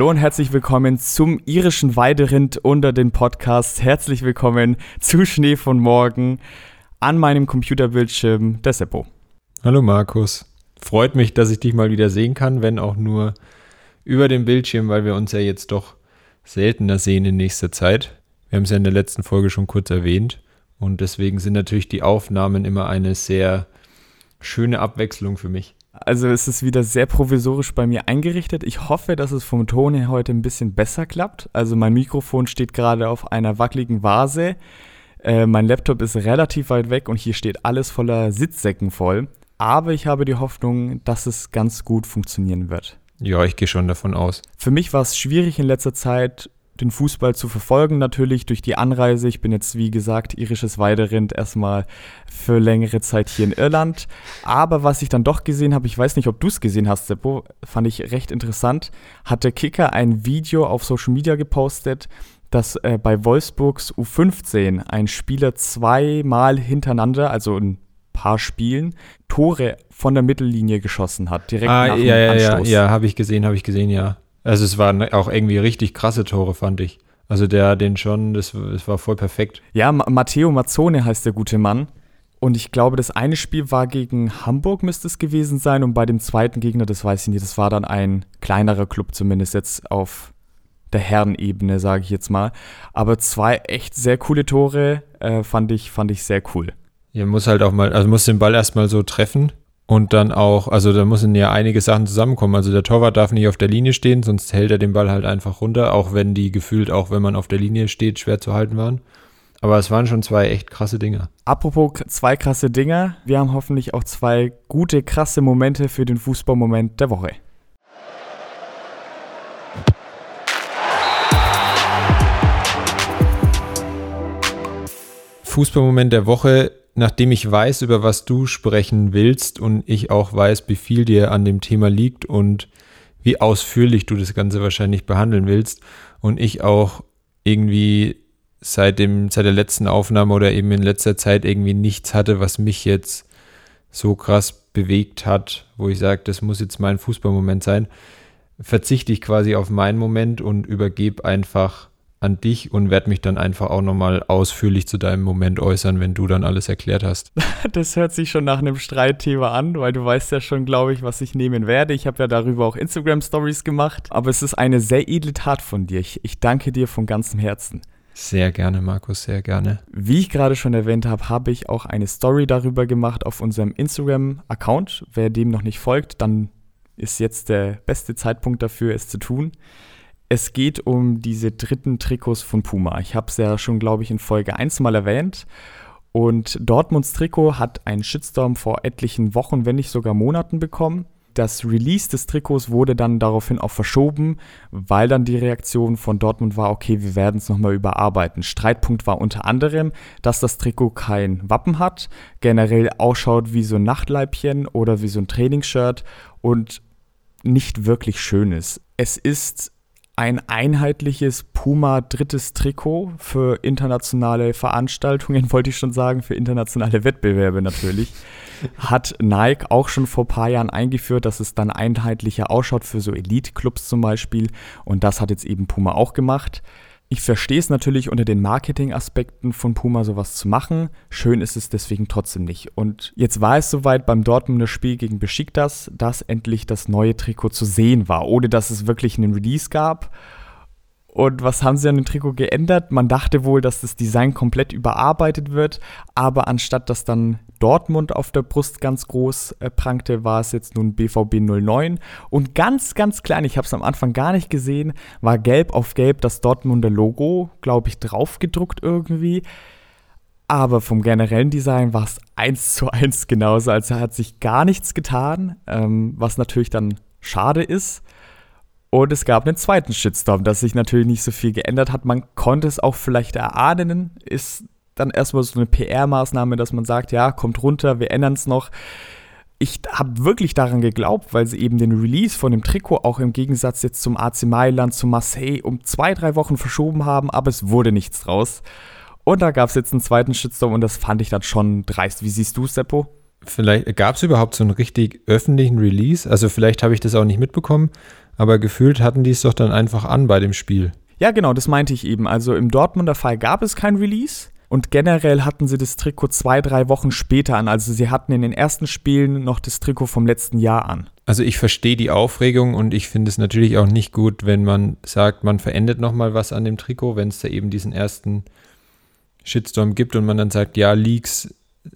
Hallo und herzlich willkommen zum irischen Weiderind unter den Podcasts. Herzlich willkommen zu Schnee von morgen an meinem Computerbildschirm, der Seppo. Hallo Markus. Freut mich, dass ich dich mal wieder sehen kann, wenn auch nur über den Bildschirm, weil wir uns ja jetzt doch seltener sehen in nächster Zeit. Wir haben es ja in der letzten Folge schon kurz erwähnt und deswegen sind natürlich die Aufnahmen immer eine sehr schöne Abwechslung für mich. Also es ist wieder sehr provisorisch bei mir eingerichtet. Ich hoffe, dass es vom Ton her heute ein bisschen besser klappt. Also mein Mikrofon steht gerade auf einer wackeligen Vase. Äh, mein Laptop ist relativ weit weg und hier steht alles voller Sitzsäcken voll. Aber ich habe die Hoffnung, dass es ganz gut funktionieren wird. Ja, ich gehe schon davon aus. Für mich war es schwierig in letzter Zeit, den Fußball zu verfolgen, natürlich durch die Anreise. Ich bin jetzt, wie gesagt, irisches Weiderind erstmal für längere Zeit hier in Irland. Aber was ich dann doch gesehen habe, ich weiß nicht, ob du es gesehen hast, Seppo, fand ich recht interessant, hat der Kicker ein Video auf Social Media gepostet, dass äh, bei Wolfsburgs U15 ein Spieler zweimal hintereinander, also ein paar Spielen, Tore von der Mittellinie geschossen hat, direkt ah, nach ja, dem ja, Anstoß. Ja, ja, habe ich gesehen, habe ich gesehen, ja. Also es waren auch irgendwie richtig krasse Tore, fand ich. Also der den schon, das, das war voll perfekt. Ja, Ma Matteo Mazzone heißt der gute Mann. Und ich glaube, das eine Spiel war gegen Hamburg, müsste es gewesen sein. Und bei dem zweiten Gegner, das weiß ich nicht, das war dann ein kleinerer Club, zumindest jetzt auf der Herrenebene, sage ich jetzt mal. Aber zwei echt sehr coole Tore äh, fand, ich, fand ich sehr cool. Ja, muss halt auch mal, also muss den Ball erstmal so treffen und dann auch, also da müssen ja einige Sachen zusammenkommen. Also der Torwart darf nicht auf der Linie stehen, sonst hält er den Ball halt einfach runter, auch wenn die gefühlt, auch wenn man auf der Linie steht, schwer zu halten waren. Aber es waren schon zwei echt krasse Dinger. Apropos zwei krasse Dinger, wir haben hoffentlich auch zwei gute, krasse Momente für den Fußballmoment der Woche. Fußballmoment der Woche nachdem ich weiß, über was du sprechen willst und ich auch weiß, wie viel dir an dem Thema liegt und wie ausführlich du das Ganze wahrscheinlich behandeln willst und ich auch irgendwie seit, dem, seit der letzten Aufnahme oder eben in letzter Zeit irgendwie nichts hatte, was mich jetzt so krass bewegt hat, wo ich sage, das muss jetzt mein Fußballmoment sein, verzichte ich quasi auf meinen Moment und übergebe einfach an dich und werde mich dann einfach auch nochmal ausführlich zu deinem Moment äußern, wenn du dann alles erklärt hast. Das hört sich schon nach einem Streitthema an, weil du weißt ja schon, glaube ich, was ich nehmen werde. Ich habe ja darüber auch Instagram-Stories gemacht, aber es ist eine sehr edle Tat von dir. Ich, ich danke dir von ganzem Herzen. Sehr gerne, Markus, sehr gerne. Wie ich gerade schon erwähnt habe, habe ich auch eine Story darüber gemacht auf unserem Instagram-Account. Wer dem noch nicht folgt, dann ist jetzt der beste Zeitpunkt dafür, es zu tun. Es geht um diese dritten Trikots von Puma. Ich habe es ja schon, glaube ich, in Folge 1 mal erwähnt. Und Dortmunds Trikot hat einen Shitstorm vor etlichen Wochen, wenn nicht sogar Monaten bekommen. Das Release des Trikots wurde dann daraufhin auch verschoben, weil dann die Reaktion von Dortmund war, okay, wir werden es nochmal überarbeiten. Streitpunkt war unter anderem, dass das Trikot kein Wappen hat, generell ausschaut wie so ein Nachtleibchen oder wie so ein Trainingsshirt und nicht wirklich schön ist. Es ist ein einheitliches Puma drittes Trikot für internationale Veranstaltungen, wollte ich schon sagen, für internationale Wettbewerbe natürlich. Hat Nike auch schon vor ein paar Jahren eingeführt, dass es dann einheitlicher ausschaut für so Elite-Clubs zum Beispiel. Und das hat jetzt eben Puma auch gemacht. Ich verstehe es natürlich unter den Marketing-Aspekten von Puma sowas zu machen. Schön ist es deswegen trotzdem nicht. Und jetzt war es soweit beim Dortmunder Spiel gegen Besiktas, dass endlich das neue Trikot zu sehen war, ohne dass es wirklich einen Release gab. Und was haben sie an dem Trikot geändert? Man dachte wohl, dass das Design komplett überarbeitet wird, aber anstatt dass dann Dortmund auf der Brust ganz groß äh, prangte, war es jetzt nun BVB 09. Und ganz, ganz klein, ich habe es am Anfang gar nicht gesehen, war gelb auf gelb das Dortmunder Logo, glaube ich, draufgedruckt irgendwie. Aber vom generellen Design war es eins zu eins genauso. Also hat sich gar nichts getan, ähm, was natürlich dann schade ist. Und es gab einen zweiten Shitstorm, dass sich natürlich nicht so viel geändert hat. Man konnte es auch vielleicht erahnen, ist dann erstmal so eine PR-Maßnahme, dass man sagt, ja, kommt runter, wir ändern es noch. Ich habe wirklich daran geglaubt, weil sie eben den Release von dem Trikot auch im Gegensatz jetzt zum AC Mailand, zu Marseille um zwei, drei Wochen verschoben haben, aber es wurde nichts draus. Und da gab es jetzt einen zweiten Shitstorm und das fand ich dann schon dreist. Wie siehst du, Seppo? vielleicht gab es überhaupt so einen richtig öffentlichen Release? Also vielleicht habe ich das auch nicht mitbekommen, aber gefühlt hatten die es doch dann einfach an bei dem Spiel. Ja, genau, das meinte ich eben. Also im Dortmunder Fall gab es kein Release. Und generell hatten sie das Trikot zwei, drei Wochen später an. Also sie hatten in den ersten Spielen noch das Trikot vom letzten Jahr an. Also ich verstehe die Aufregung und ich finde es natürlich auch nicht gut, wenn man sagt, man verändert nochmal was an dem Trikot, wenn es da eben diesen ersten Shitstorm gibt und man dann sagt, ja, Leaks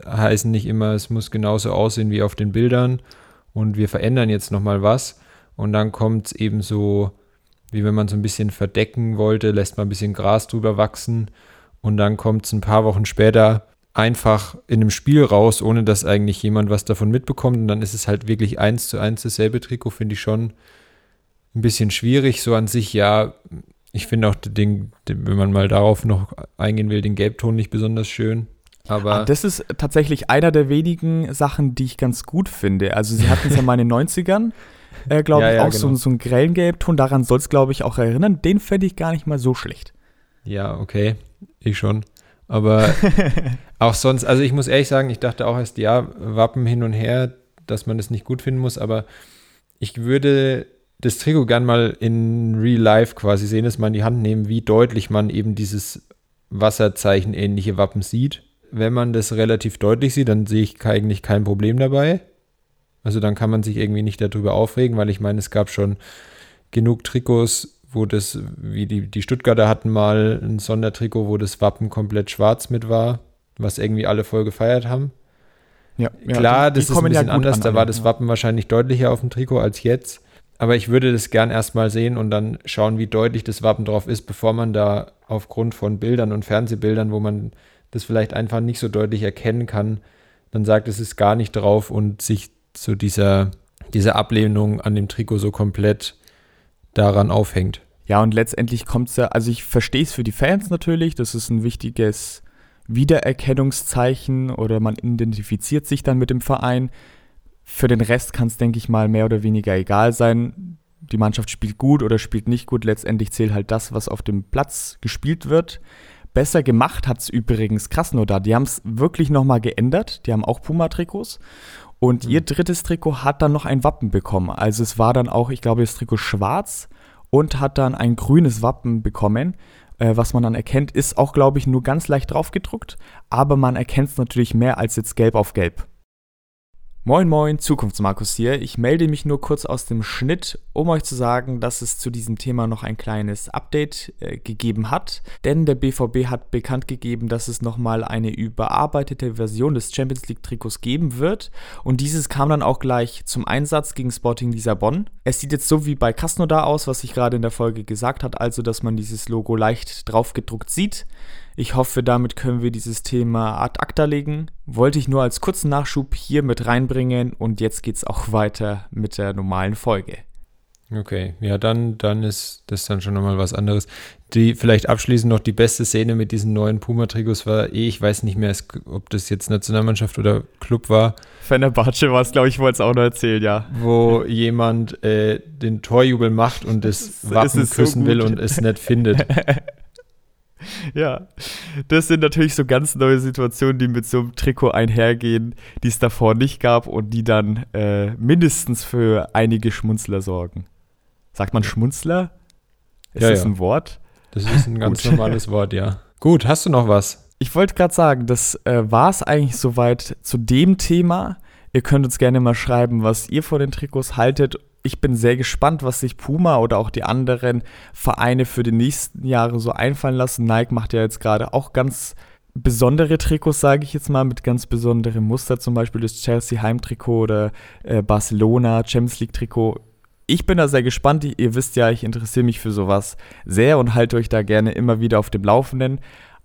heißen nicht immer, es muss genauso aussehen wie auf den Bildern und wir verändern jetzt nochmal was und dann kommt es eben so, wie wenn man so ein bisschen verdecken wollte, lässt man ein bisschen Gras drüber wachsen und dann kommt es ein paar Wochen später einfach in einem Spiel raus, ohne dass eigentlich jemand was davon mitbekommt und dann ist es halt wirklich eins zu eins dasselbe Trikot, finde ich schon ein bisschen schwierig. So an sich, ja, ich finde auch den, den, wenn man mal darauf noch eingehen will, den Gelbton nicht besonders schön. Aber ah, das ist tatsächlich einer der wenigen Sachen, die ich ganz gut finde. Also sie hatten es ja mal in den 90ern, äh, glaube ja, ich, ja, auch genau. so, so einen grellen Gelbton. Daran soll es, glaube ich, auch erinnern. Den fände ich gar nicht mal so schlecht. Ja, okay. Ich schon. Aber auch sonst, also ich muss ehrlich sagen, ich dachte auch erst, ja, Wappen hin und her, dass man das nicht gut finden muss, aber ich würde das Trikot gern mal in Real Life quasi sehen, dass man in die Hand nehmen, wie deutlich man eben dieses Wasserzeichen ähnliche Wappen sieht wenn man das relativ deutlich sieht, dann sehe ich eigentlich kein Problem dabei. Also dann kann man sich irgendwie nicht darüber aufregen, weil ich meine, es gab schon genug Trikots, wo das, wie die, die Stuttgarter hatten mal ein Sondertrikot, wo das Wappen komplett schwarz mit war, was irgendwie alle voll gefeiert haben. Ja, Klar, die, das ist ein bisschen ja anders, an da war das ja. Wappen wahrscheinlich deutlicher auf dem Trikot als jetzt. Aber ich würde das gern erstmal sehen und dann schauen, wie deutlich das Wappen drauf ist, bevor man da aufgrund von Bildern und Fernsehbildern, wo man das vielleicht einfach nicht so deutlich erkennen kann, dann sagt, es ist gar nicht drauf und sich zu dieser, dieser Ablehnung an dem Trikot so komplett daran aufhängt. Ja, und letztendlich kommt es ja, also ich verstehe es für die Fans natürlich, das ist ein wichtiges Wiedererkennungszeichen oder man identifiziert sich dann mit dem Verein. Für den Rest kann es, denke ich mal, mehr oder weniger egal sein. Die Mannschaft spielt gut oder spielt nicht gut. Letztendlich zählt halt das, was auf dem Platz gespielt wird. Besser gemacht hat es übrigens Krasnodar. Die haben es wirklich nochmal geändert. Die haben auch Puma-Trikots. Und mhm. ihr drittes Trikot hat dann noch ein Wappen bekommen. Also es war dann auch, ich glaube, das Trikot schwarz und hat dann ein grünes Wappen bekommen. Äh, was man dann erkennt, ist auch, glaube ich, nur ganz leicht draufgedruckt. Aber man erkennt es natürlich mehr als jetzt gelb auf gelb. Moin Moin, Zukunftsmarkus hier. Ich melde mich nur kurz aus dem Schnitt, um euch zu sagen, dass es zu diesem Thema noch ein kleines Update äh, gegeben hat. Denn der BVB hat bekannt gegeben, dass es nochmal eine überarbeitete Version des Champions League Trikots geben wird. Und dieses kam dann auch gleich zum Einsatz gegen Sporting Lissabon. Es sieht jetzt so wie bei Krasnodar aus, was ich gerade in der Folge gesagt habe, also dass man dieses Logo leicht draufgedruckt sieht. Ich hoffe, damit können wir dieses Thema ad acta legen. Wollte ich nur als kurzen Nachschub hier mit reinbringen und jetzt geht's auch weiter mit der normalen Folge. Okay, ja, dann, dann ist das dann schon nochmal was anderes. Die vielleicht abschließend noch die beste Szene mit diesen neuen Puma-Trikots war eh, ich weiß nicht mehr, ob das jetzt Nationalmannschaft oder Club war. Fenerbahce war es, glaube ich, wollte es auch noch erzählen, ja. Wo jemand äh, den Torjubel macht und das, das Wappen küssen so will und es nicht findet. ja, das sind natürlich so ganz neue Situationen, die mit so einem Trikot einhergehen, die es davor nicht gab und die dann äh, mindestens für einige Schmunzler sorgen. Sagt man Schmunzler? Ist ja, das ja. ein Wort? Das ist ein ganz normales Wort, ja. Gut, hast du noch was? Ich wollte gerade sagen, das äh, war es eigentlich soweit zu dem Thema. Ihr könnt uns gerne mal schreiben, was ihr vor den Trikots haltet ich bin sehr gespannt, was sich Puma oder auch die anderen Vereine für die nächsten Jahre so einfallen lassen. Nike macht ja jetzt gerade auch ganz besondere Trikots, sage ich jetzt mal, mit ganz besonderem Muster, zum Beispiel das Chelsea Heimtrikot oder äh, Barcelona Champions League Trikot. Ich bin da sehr gespannt. Ihr wisst ja, ich interessiere mich für sowas sehr und halte euch da gerne immer wieder auf dem Laufenden.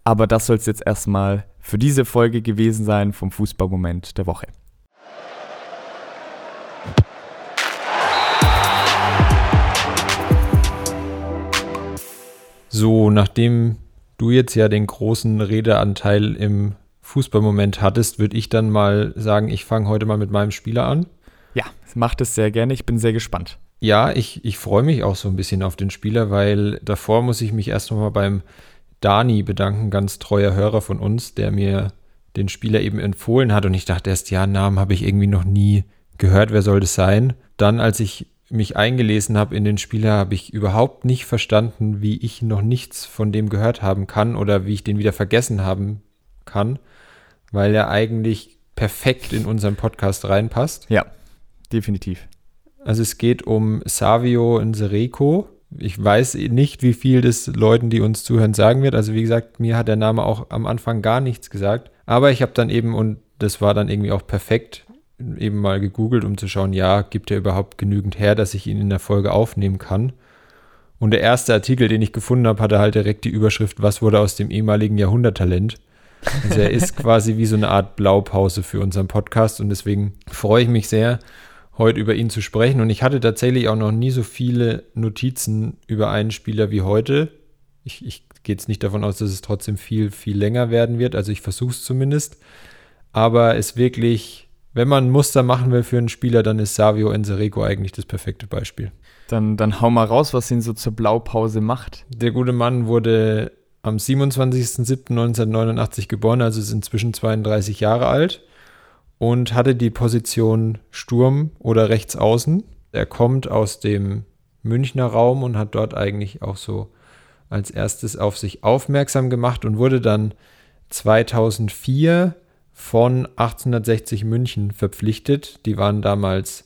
Aber das soll es jetzt erstmal für diese Folge gewesen sein vom Fußballmoment der Woche. So, nachdem du jetzt ja den großen Redeanteil im Fußballmoment hattest, würde ich dann mal sagen, ich fange heute mal mit meinem Spieler an. Ja, macht es sehr gerne. Ich bin sehr gespannt. Ja, ich, ich freue mich auch so ein bisschen auf den Spieler, weil davor muss ich mich erst nochmal beim Dani bedanken, ganz treuer Hörer von uns, der mir den Spieler eben empfohlen hat. Und ich dachte erst, ja, Namen habe ich irgendwie noch nie gehört, wer soll das sein? Dann, als ich mich eingelesen habe in den Spieler, habe ich überhaupt nicht verstanden, wie ich noch nichts von dem gehört haben kann oder wie ich den wieder vergessen haben kann, weil er eigentlich perfekt in unseren Podcast reinpasst. Ja, definitiv. Also es geht um Savio Nsereko. Ich weiß nicht, wie viel das Leuten, die uns zuhören, sagen wird. Also wie gesagt, mir hat der Name auch am Anfang gar nichts gesagt. Aber ich habe dann eben, und das war dann irgendwie auch perfekt, eben mal gegoogelt, um zu schauen, ja, gibt er überhaupt genügend her, dass ich ihn in der Folge aufnehmen kann. Und der erste Artikel, den ich gefunden habe, hatte halt direkt die Überschrift, was wurde aus dem ehemaligen Jahrhunderttalent? Also er ist quasi wie so eine Art Blaupause für unseren Podcast und deswegen freue ich mich sehr, heute über ihn zu sprechen. Und ich hatte tatsächlich auch noch nie so viele Notizen über einen Spieler wie heute. Ich, ich gehe jetzt nicht davon aus, dass es trotzdem viel, viel länger werden wird. Also ich versuche es zumindest. Aber es wirklich wenn man ein Muster machen will für einen Spieler, dann ist Savio Ensereko eigentlich das perfekte Beispiel. Dann, dann hau mal raus, was ihn so zur Blaupause macht. Der gute Mann wurde am 27.07.1989 geboren, also ist inzwischen 32 Jahre alt und hatte die Position Sturm oder Rechtsaußen. Er kommt aus dem Münchner Raum und hat dort eigentlich auch so als erstes auf sich aufmerksam gemacht und wurde dann 2004 von 1860 München verpflichtet. Die waren damals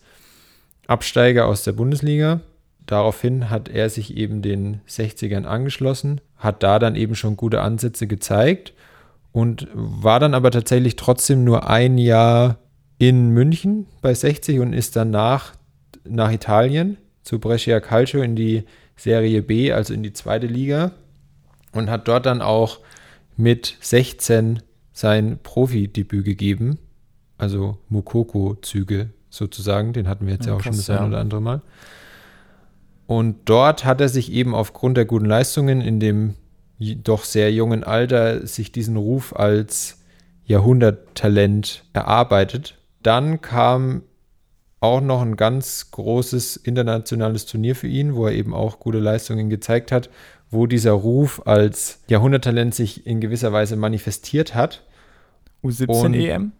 Absteiger aus der Bundesliga. Daraufhin hat er sich eben den 60ern angeschlossen, hat da dann eben schon gute Ansätze gezeigt und war dann aber tatsächlich trotzdem nur ein Jahr in München bei 60 und ist danach nach Italien zu Brescia Calcio in die Serie B, also in die zweite Liga und hat dort dann auch mit 16 sein Profidebüt gegeben, also Mukoko-Züge sozusagen, den hatten wir jetzt ja, ja auch krass, schon das ein oder andere Mal. Und dort hat er sich eben aufgrund der guten Leistungen in dem doch sehr jungen Alter sich diesen Ruf als Jahrhunderttalent erarbeitet. Dann kam auch noch ein ganz großes internationales Turnier für ihn, wo er eben auch gute Leistungen gezeigt hat wo dieser Ruf als Jahrhunderttalent sich in gewisser Weise manifestiert hat. U17 EM?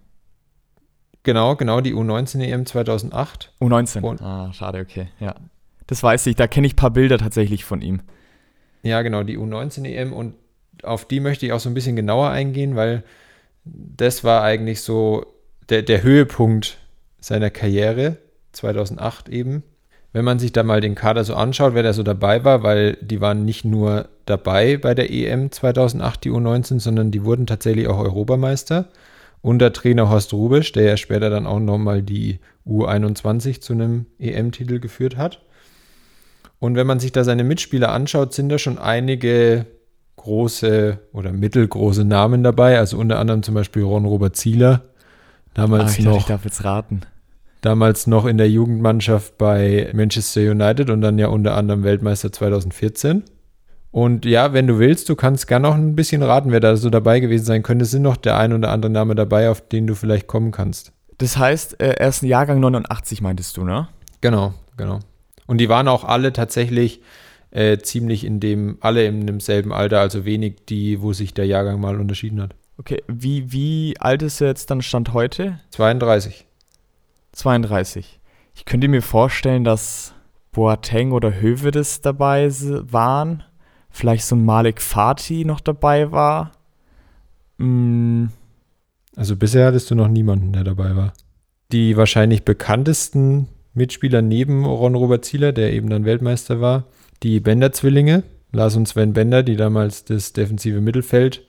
Genau, genau, die U19 EM 2008. U19. Und ah, schade, okay, ja. Das weiß ich, da kenne ich ein paar Bilder tatsächlich von ihm. Ja, genau, die U19 EM und auf die möchte ich auch so ein bisschen genauer eingehen, weil das war eigentlich so der, der Höhepunkt seiner Karriere, 2008 eben wenn man sich da mal den Kader so anschaut, wer da so dabei war, weil die waren nicht nur dabei bei der EM 2008, die U19, sondern die wurden tatsächlich auch Europameister unter Trainer Horst Rubisch, der ja später dann auch nochmal die U21 zu einem EM-Titel geführt hat. Und wenn man sich da seine Mitspieler anschaut, sind da schon einige große oder mittelgroße Namen dabei, also unter anderem zum Beispiel Ron Robert Zieler, damals ah, ich noch. Dachte, ich darf jetzt raten damals noch in der Jugendmannschaft bei Manchester United und dann ja unter anderem Weltmeister 2014. Und ja, wenn du willst, du kannst gerne noch ein bisschen raten, wer da so dabei gewesen sein könnte. Es sind noch der ein oder andere Name dabei, auf den du vielleicht kommen kannst. Das heißt, äh, er ist ein Jahrgang 89, meintest du, ne? Genau, genau. Und die waren auch alle tatsächlich äh, ziemlich in dem, alle in demselben Alter, also wenig die, wo sich der Jahrgang mal unterschieden hat. Okay, wie, wie alt ist er jetzt dann Stand heute? 32. 32. Ich könnte mir vorstellen, dass Boateng oder Hövedes dabei waren. Vielleicht so ein Malik Fatih noch dabei war. Mm. Also bisher hattest du noch niemanden, der dabei war. Die wahrscheinlich bekanntesten Mitspieler neben Ron Robert Zieler, der eben dann Weltmeister war, die Bender-Zwillinge, Lars und Sven Bender, die damals das defensive Mittelfeld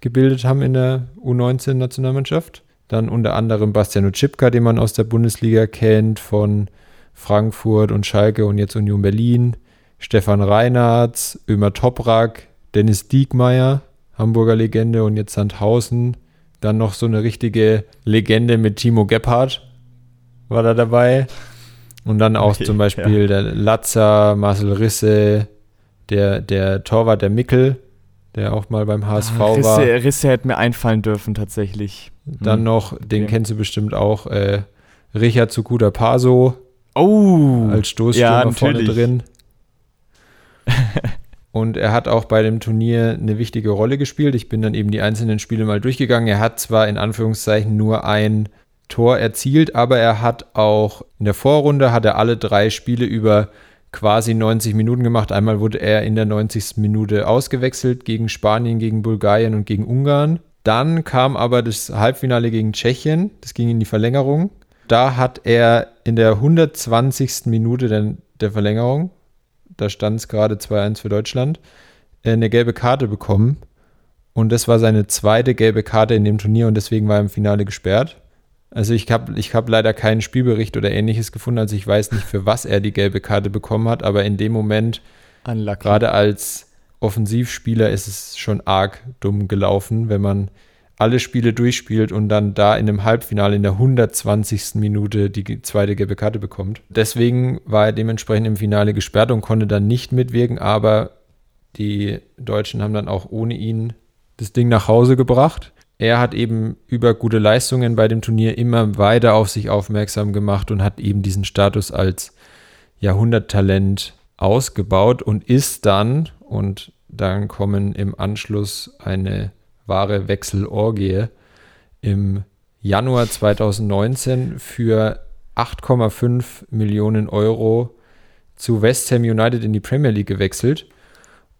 gebildet haben in der U19-Nationalmannschaft. Dann unter anderem Bastian Oczipka, den man aus der Bundesliga kennt, von Frankfurt und Schalke und jetzt Union Berlin. Stefan Reinhardt, Ömer Toprak, Dennis Diekmeyer, Hamburger Legende und jetzt Sandhausen. Dann noch so eine richtige Legende mit Timo Gebhardt war da dabei. Und dann auch okay, zum Beispiel ja. der Latzer, Marcel Risse, der, der Torwart der Mickel, der auch mal beim HSV ah, Risse, war. Risse hätte mir einfallen dürfen tatsächlich. Dann hm. noch, den kennst du bestimmt auch, äh, Richard Zukuda Paso. Oh! Als Stoßstürmer ja, vorne drin. Und er hat auch bei dem Turnier eine wichtige Rolle gespielt. Ich bin dann eben die einzelnen Spiele mal durchgegangen. Er hat zwar in Anführungszeichen nur ein Tor erzielt, aber er hat auch in der Vorrunde hat er alle drei Spiele über quasi 90 Minuten gemacht. Einmal wurde er in der 90. Minute ausgewechselt gegen Spanien, gegen Bulgarien und gegen Ungarn. Dann kam aber das Halbfinale gegen Tschechien. Das ging in die Verlängerung. Da hat er in der 120. Minute der, der Verlängerung da stand es gerade 2-1 für Deutschland, äh, eine gelbe Karte bekommen. Und das war seine zweite gelbe Karte in dem Turnier und deswegen war er im Finale gesperrt. Also ich habe ich hab leider keinen Spielbericht oder ähnliches gefunden, also ich weiß nicht, für was er die gelbe Karte bekommen hat, aber in dem Moment, gerade als Offensivspieler, ist es schon arg dumm gelaufen, wenn man alle Spiele durchspielt und dann da in einem Halbfinale in der 120. Minute die zweite gelbe Karte bekommt. Deswegen war er dementsprechend im Finale gesperrt und konnte dann nicht mitwirken, aber die Deutschen haben dann auch ohne ihn das Ding nach Hause gebracht. Er hat eben über gute Leistungen bei dem Turnier immer weiter auf sich aufmerksam gemacht und hat eben diesen Status als Jahrhunderttalent ausgebaut und ist dann, und dann kommen im Anschluss eine wahre Wechselorgie im Januar 2019 für 8,5 Millionen Euro zu West Ham United in die Premier League gewechselt.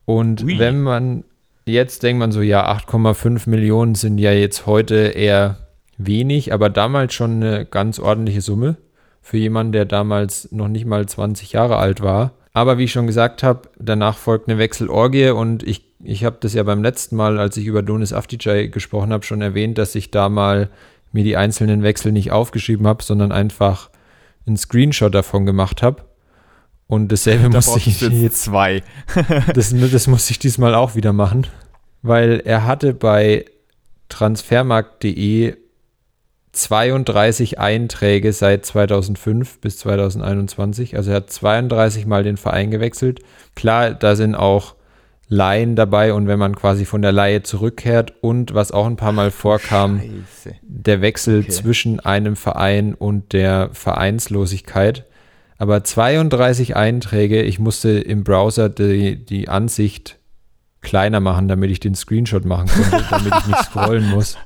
Und Ui. wenn man jetzt denkt man so, ja, 8,5 Millionen sind ja jetzt heute eher wenig, aber damals schon eine ganz ordentliche Summe für jemanden, der damals noch nicht mal 20 Jahre alt war. Aber wie ich schon gesagt habe, danach folgt eine Wechselorgie und ich ich habe das ja beim letzten Mal, als ich über Donis Afticay gesprochen habe, schon erwähnt, dass ich da mal mir die einzelnen Wechsel nicht aufgeschrieben habe, sondern einfach einen Screenshot davon gemacht habe. Und dasselbe da musste ich jetzt zwei. das, das musste ich diesmal auch wieder machen, weil er hatte bei transfermarkt.de 32 Einträge seit 2005 bis 2021. Also er hat 32 Mal den Verein gewechselt. Klar, da sind auch Laien dabei und wenn man quasi von der Laie zurückkehrt und was auch ein paar Mal vorkam, Scheiße. der Wechsel okay. zwischen einem Verein und der Vereinslosigkeit. Aber 32 Einträge, ich musste im Browser die, die Ansicht kleiner machen, damit ich den Screenshot machen konnte, damit ich nicht scrollen muss.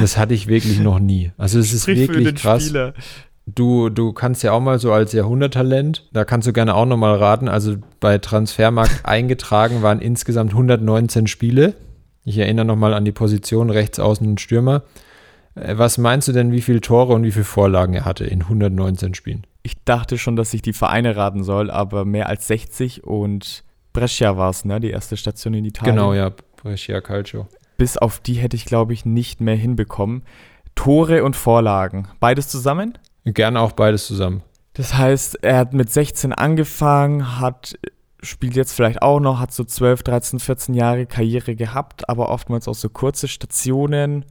Das hatte ich wirklich noch nie. Also es ist wirklich krass. Spieler. Du, du kannst ja auch mal so als Jahrhunderttalent, da kannst du gerne auch nochmal raten. Also bei Transfermarkt eingetragen waren insgesamt 119 Spiele. Ich erinnere nochmal an die Position rechts außen und Stürmer. Äh, was meinst du denn, wie viele Tore und wie viele Vorlagen er hatte in 119 Spielen? Ich dachte schon, dass ich die Vereine raten soll, aber mehr als 60 und Brescia war es, ne? Die erste Station in Italien. Genau, ja, Brescia Calcio. Bis auf die hätte ich, glaube ich, nicht mehr hinbekommen. Tore und Vorlagen, beides zusammen? Gerne auch beides zusammen. Das heißt, er hat mit 16 angefangen, hat spielt jetzt vielleicht auch noch, hat so 12, 13, 14 Jahre Karriere gehabt, aber oftmals auch so kurze Stationen.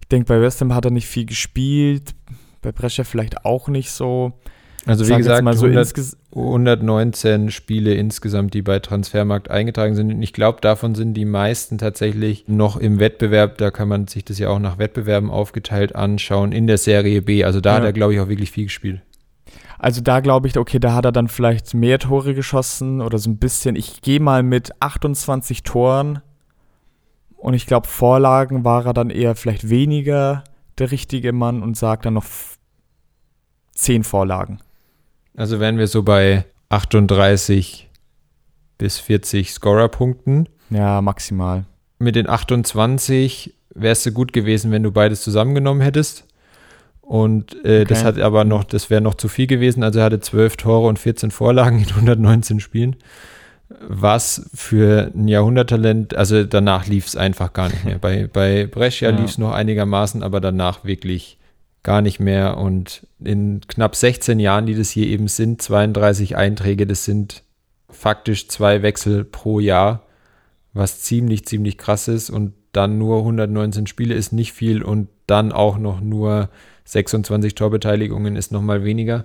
Ich denke, bei West Ham hat er nicht viel gespielt, bei Brescia vielleicht auch nicht so. Also wie gesagt, mal so 100, 119 Spiele insgesamt, die bei Transfermarkt eingetragen sind. Und ich glaube, davon sind die meisten tatsächlich noch im Wettbewerb. Da kann man sich das ja auch nach Wettbewerben aufgeteilt anschauen in der Serie B. Also da ja. hat er, glaube ich, auch wirklich viel gespielt. Also da glaube ich, okay, da hat er dann vielleicht mehr Tore geschossen oder so ein bisschen. Ich gehe mal mit 28 Toren und ich glaube, Vorlagen war er dann eher vielleicht weniger der richtige Mann und sagt dann noch 10 Vorlagen. Also wären wir so bei 38 bis 40 Scorerpunkten. Ja, maximal. Mit den 28 wärst du gut gewesen, wenn du beides zusammengenommen hättest. Und äh, okay. das hat aber noch, das wäre noch zu viel gewesen. Also er hatte 12 Tore und 14 Vorlagen in 119 Spielen. Was für ein Jahrhunderttalent, also danach lief es einfach gar nicht mehr. Bei, bei Brescia ja. lief es noch einigermaßen, aber danach wirklich gar nicht mehr. Und in knapp 16 Jahren, die das hier eben sind, 32 Einträge, das sind faktisch zwei Wechsel pro Jahr, was ziemlich, ziemlich krass ist. Und dann nur 119 Spiele ist nicht viel und dann auch noch nur 26 Torbeteiligungen ist nochmal weniger.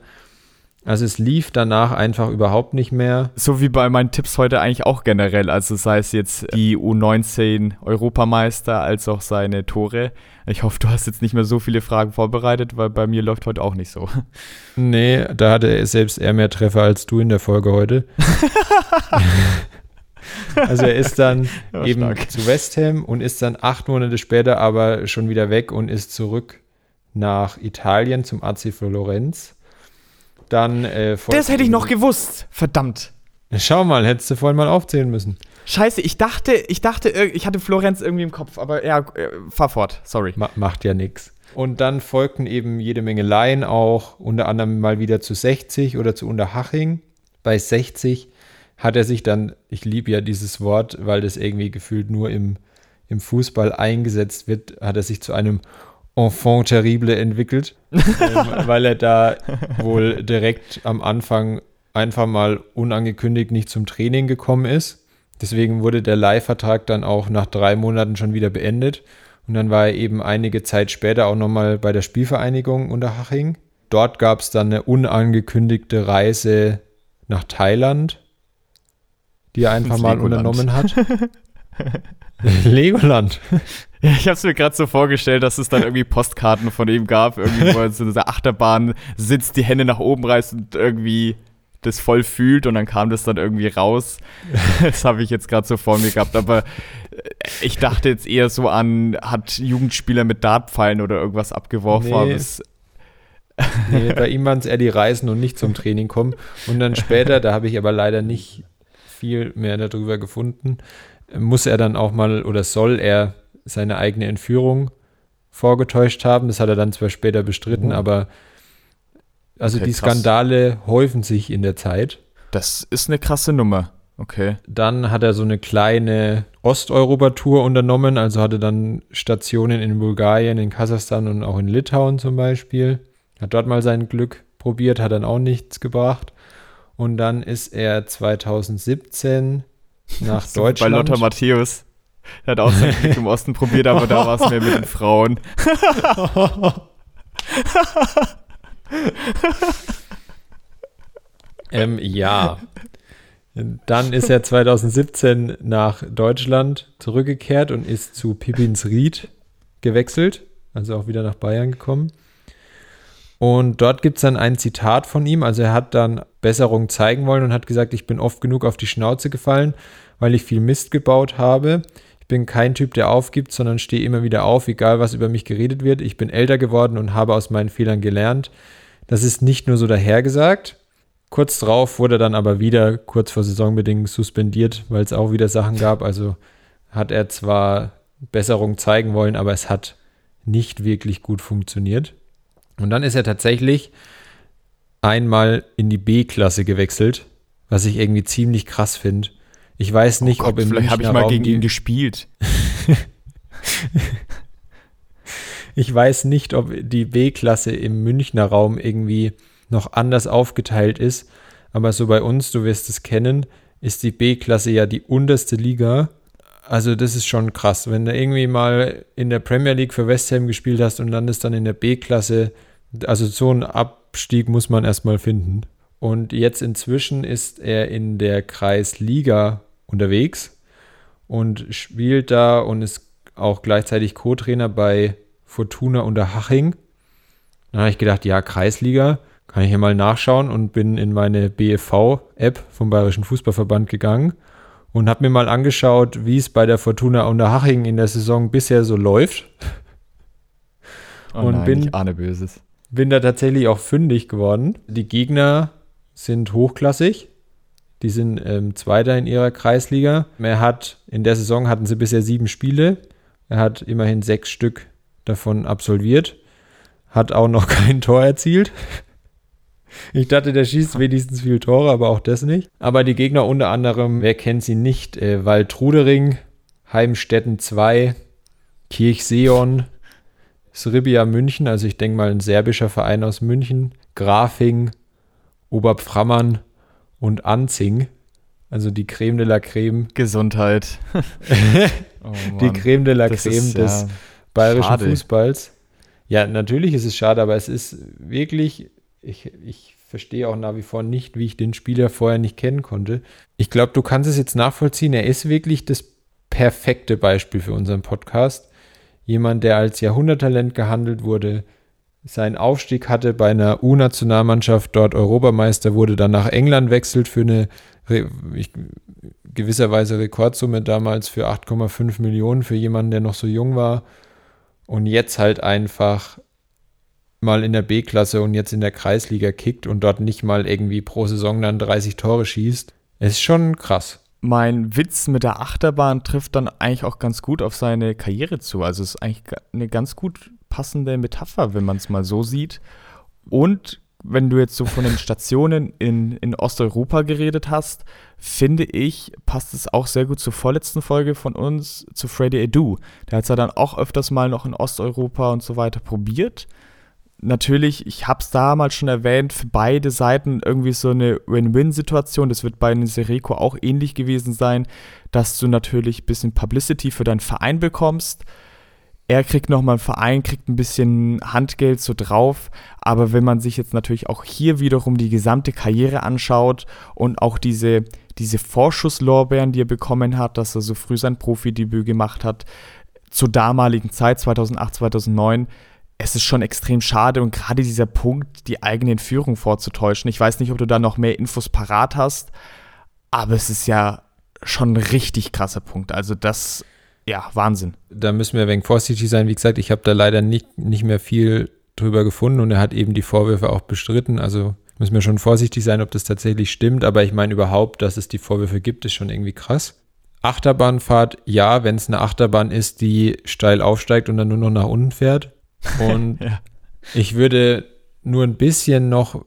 Also es lief danach einfach überhaupt nicht mehr. So wie bei meinen Tipps heute eigentlich auch generell. Also sei es jetzt die U19 Europameister als auch seine Tore. Ich hoffe, du hast jetzt nicht mehr so viele Fragen vorbereitet, weil bei mir läuft heute auch nicht so. Nee, da hatte selbst er mehr Treffer als du in der Folge heute. Also er ist dann eben stark. zu West Ham und ist dann acht Monate später aber schon wieder weg und ist zurück nach Italien zum AC Florenz. Dann äh, Das hätte ich noch gewusst. Verdammt. Schau mal, hättest du vorhin mal aufzählen müssen. Scheiße, ich dachte, ich dachte, ich hatte Florenz irgendwie im Kopf, aber ja, äh, fahr fort. Sorry. Ma macht ja nichts. Und dann folgten eben jede Menge Laien auch, unter anderem mal wieder zu 60 oder zu Unterhaching. Bei 60 hat er sich dann, ich liebe ja dieses Wort, weil das irgendwie gefühlt nur im, im Fußball eingesetzt wird, hat er sich zu einem Enfant terrible entwickelt, ähm, weil er da wohl direkt am Anfang einfach mal unangekündigt nicht zum Training gekommen ist. Deswegen wurde der Leihvertrag dann auch nach drei Monaten schon wieder beendet. Und dann war er eben einige Zeit später auch nochmal bei der Spielvereinigung Unterhaching. Dort gab es dann eine unangekündigte Reise nach Thailand, die er einfach mal unternommen hat. Legoland. Ja, ich habe es mir gerade so vorgestellt, dass es dann irgendwie Postkarten von ihm gab, irgendwie, wo er so in dieser Achterbahn sitzt, die Hände nach oben reißt und irgendwie das voll fühlt und dann kam das dann irgendwie raus. Das habe ich jetzt gerade so vor mir gehabt, aber äh, ich dachte jetzt eher so an, hat Jugendspieler mit Dartpfeilen oder irgendwas abgeworfen. Nee. Nee, bei ihm waren es eher die Reisen und nicht zum Training kommen. Und dann später, da habe ich aber leider nicht viel mehr darüber gefunden, muss er dann auch mal oder soll er seine eigene Entführung vorgetäuscht haben. Das hat er dann zwar später bestritten, Oh. aber also Okay, die krass. Skandale häufen sich in der Zeit. Das ist eine krasse Nummer. Okay. Dann hat er so eine kleine Osteuropa-Tour unternommen, also hatte dann Stationen in Bulgarien, in Kasachstan und auch in Litauen zum Beispiel. Hat dort mal sein Glück probiert, hat dann auch nichts gebracht. Und dann ist er 2017 nach wie Bei Lothar Deutschland. Matthäus. Er hat auch sein Glück im Osten probiert, aber da war es mehr mit den Frauen. ähm, ja. Dann ist er 2017 nach Deutschland zurückgekehrt und ist zu Pippins Ried gewechselt, also auch wieder nach Bayern gekommen. Und dort gibt es dann ein Zitat von ihm. Also er hat dann Besserung zeigen wollen und hat gesagt, ich bin oft genug auf die Schnauze gefallen, weil ich viel Mist gebaut habe. Ich bin kein Typ, der aufgibt, sondern stehe immer wieder auf, egal was über mich geredet wird. Ich bin älter geworden und habe aus meinen Fehlern gelernt. Das ist nicht nur so dahergesagt. Kurz drauf wurde er dann aber wieder kurz vor Saisonbedingungen suspendiert, weil es auch wieder Sachen gab. Also hat er zwar Besserung zeigen wollen, aber es hat nicht wirklich gut funktioniert. Und dann ist er tatsächlich einmal in die B-Klasse gewechselt, was ich irgendwie ziemlich krass finde. Ich weiß nicht, Oh Gott, ob im vielleicht habe ich mal Raum gegen die- ihn gespielt. Ich weiß nicht, ob die B-Klasse im Münchner Raum irgendwie noch anders aufgeteilt ist, aber so bei uns, du wirst es kennen, ist die B-Klasse ja die unterste Liga. Also das ist schon krass, wenn du irgendwie mal in der Premier League für West Ham gespielt hast und landest dann in der B-Klasse, also so einen Abstieg muss man erstmal finden. Und jetzt inzwischen ist er in der Kreisliga unterwegs und spielt da und ist auch gleichzeitig Co-Trainer bei Fortuna Unterhaching. Dann habe ich gedacht, ja, Kreisliga, kann ich hier mal nachschauen und bin in meine BFV-App vom Bayerischen Fußballverband gegangen und habe mir mal angeschaut, wie es bei der Fortuna Unterhaching in der Saison bisher so läuft. Oh Und nein, bin- ich ahne Böses. Bin da tatsächlich auch fündig geworden. Die Gegner sind hochklassig. Die sind ähm, Zweiter in ihrer Kreisliga. Er hat, in der Saison hatten sie bisher sieben Spiele. Er hat immerhin sechs Stück davon absolviert. Hat auch noch kein Tor erzielt. Ich dachte, der schießt wenigstens viel Tore, aber auch das nicht. Aber die Gegner unter anderem, wer kennt sie nicht? Äh, Waldrudering, Heimstetten 2, Kirchseon, Sribia München, also ich denke mal ein serbischer Verein aus München, Grafing, Oberpframmern und Anzing, also die Creme de la Creme, Gesundheit. Oh die. Creme de la Das Creme ist, des ja, bayerischen schade. Fußballs. Ja, natürlich ist es schade, aber es ist wirklich, ich, ich verstehe auch nach wie vor nicht, wie ich den Spieler vorher nicht kennen konnte. Ich glaube, du kannst es jetzt nachvollziehen. Er ist wirklich das perfekte Beispiel für unseren Podcast. Jemand, der als Jahrhunderttalent gehandelt wurde, seinen Aufstieg hatte bei einer U-Nationalmannschaft, dort Europameister wurde, dann nach England wechselt für eine, ich gewisserweise Rekordsumme damals für 8,5 Millionen für jemanden, der noch so jung war. Und jetzt halt einfach mal in der B-Klasse und jetzt in der Kreisliga kickt und dort nicht mal irgendwie pro Saison dann 30 Tore schießt. Ist schon krass. Mein Witz mit der Achterbahn trifft dann eigentlich auch ganz gut auf seine Karriere zu. Also es ist eigentlich eine ganz gut passende Metapher, wenn man es mal so sieht. Und wenn du jetzt so von den Stationen in, in Osteuropa geredet hast, finde ich, passt es auch sehr gut zur vorletzten Folge von uns, zu Freddy Edu. Der hat es ja dann auch öfters mal noch in Osteuropa und so weiter probiert. Natürlich, ich habe es damals schon erwähnt, für beide Seiten irgendwie so eine Win-Win-Situation. Das wird bei Sereco auch ähnlich gewesen sein, dass du natürlich ein bisschen Publicity für deinen Verein bekommst er kriegt nochmal einen Verein, kriegt ein bisschen Handgeld so drauf. Aber wenn man sich jetzt natürlich auch hier wiederum die gesamte Karriere anschaut und auch diese, diese Vorschusslorbeeren, die er bekommen hat, dass er so früh sein Profidebüt gemacht hat, zur damaligen Zeit, 2008, 2009, es ist schon extrem schade und gerade dieser Punkt, die eigene Führung vorzutäuschen. Ich weiß nicht, ob du da noch mehr Infos parat hast, aber es ist ja schon ein richtig krasser Punkt. Also das ja, Wahnsinn. Da müssen wir wenig vorsichtig sein. Wie gesagt, ich habe da leider nicht, nicht mehr viel drüber gefunden und er hat eben die Vorwürfe auch bestritten. Also müssen wir schon vorsichtig sein, ob das tatsächlich stimmt. Aber ich meine überhaupt, dass es die Vorwürfe gibt, ist schon irgendwie krass. Achterbahnfahrt, ja, wenn es eine Achterbahn ist, die steil aufsteigt und dann nur noch nach unten fährt. Und ja. ich würde nur ein bisschen noch,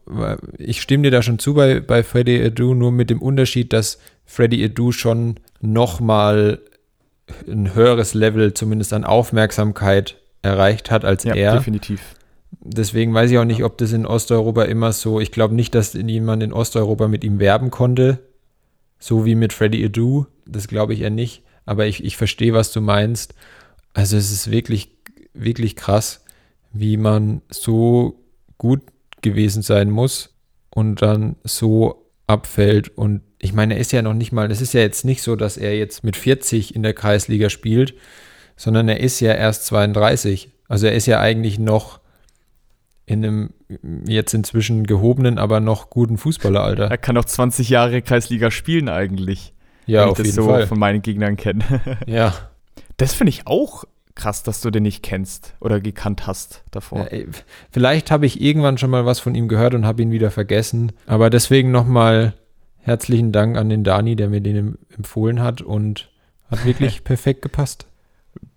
ich stimme dir da schon zu bei, bei Freddy Edu, nur mit dem Unterschied, dass Freddy Edu schon noch mal ein höheres Level zumindest an Aufmerksamkeit erreicht hat als ja, er. definitiv. Deswegen weiß ich auch nicht, ob das in Osteuropa immer so, ich glaube nicht, dass jemand in Osteuropa mit ihm werben konnte, so wie mit Freddy Adu, das glaube ich eher nicht, aber ich, ich verstehe, was du meinst. Also es ist wirklich, wirklich krass, wie man so gut gewesen sein muss und dann so abfällt und ich meine, er ist ja noch nicht mal, es ist ja jetzt nicht so, dass er jetzt mit 40 in der Kreisliga spielt, sondern er ist ja erst 32. Also er ist ja eigentlich noch in einem jetzt inzwischen gehobenen, aber noch guten Fußballeralter. Er kann noch 20 Jahre Kreisliga spielen eigentlich. Ja, auf jeden so Fall. von meinen Gegnern kenne. ja. Das finde ich auch krass, dass du den nicht kennst oder gekannt hast davor. Ja, vielleicht habe ich irgendwann schon mal was von ihm gehört und habe ihn wieder vergessen. Aber deswegen nochmal herzlichen Dank an den Dani, der mir den empfohlen hat und hat wirklich perfekt gepasst.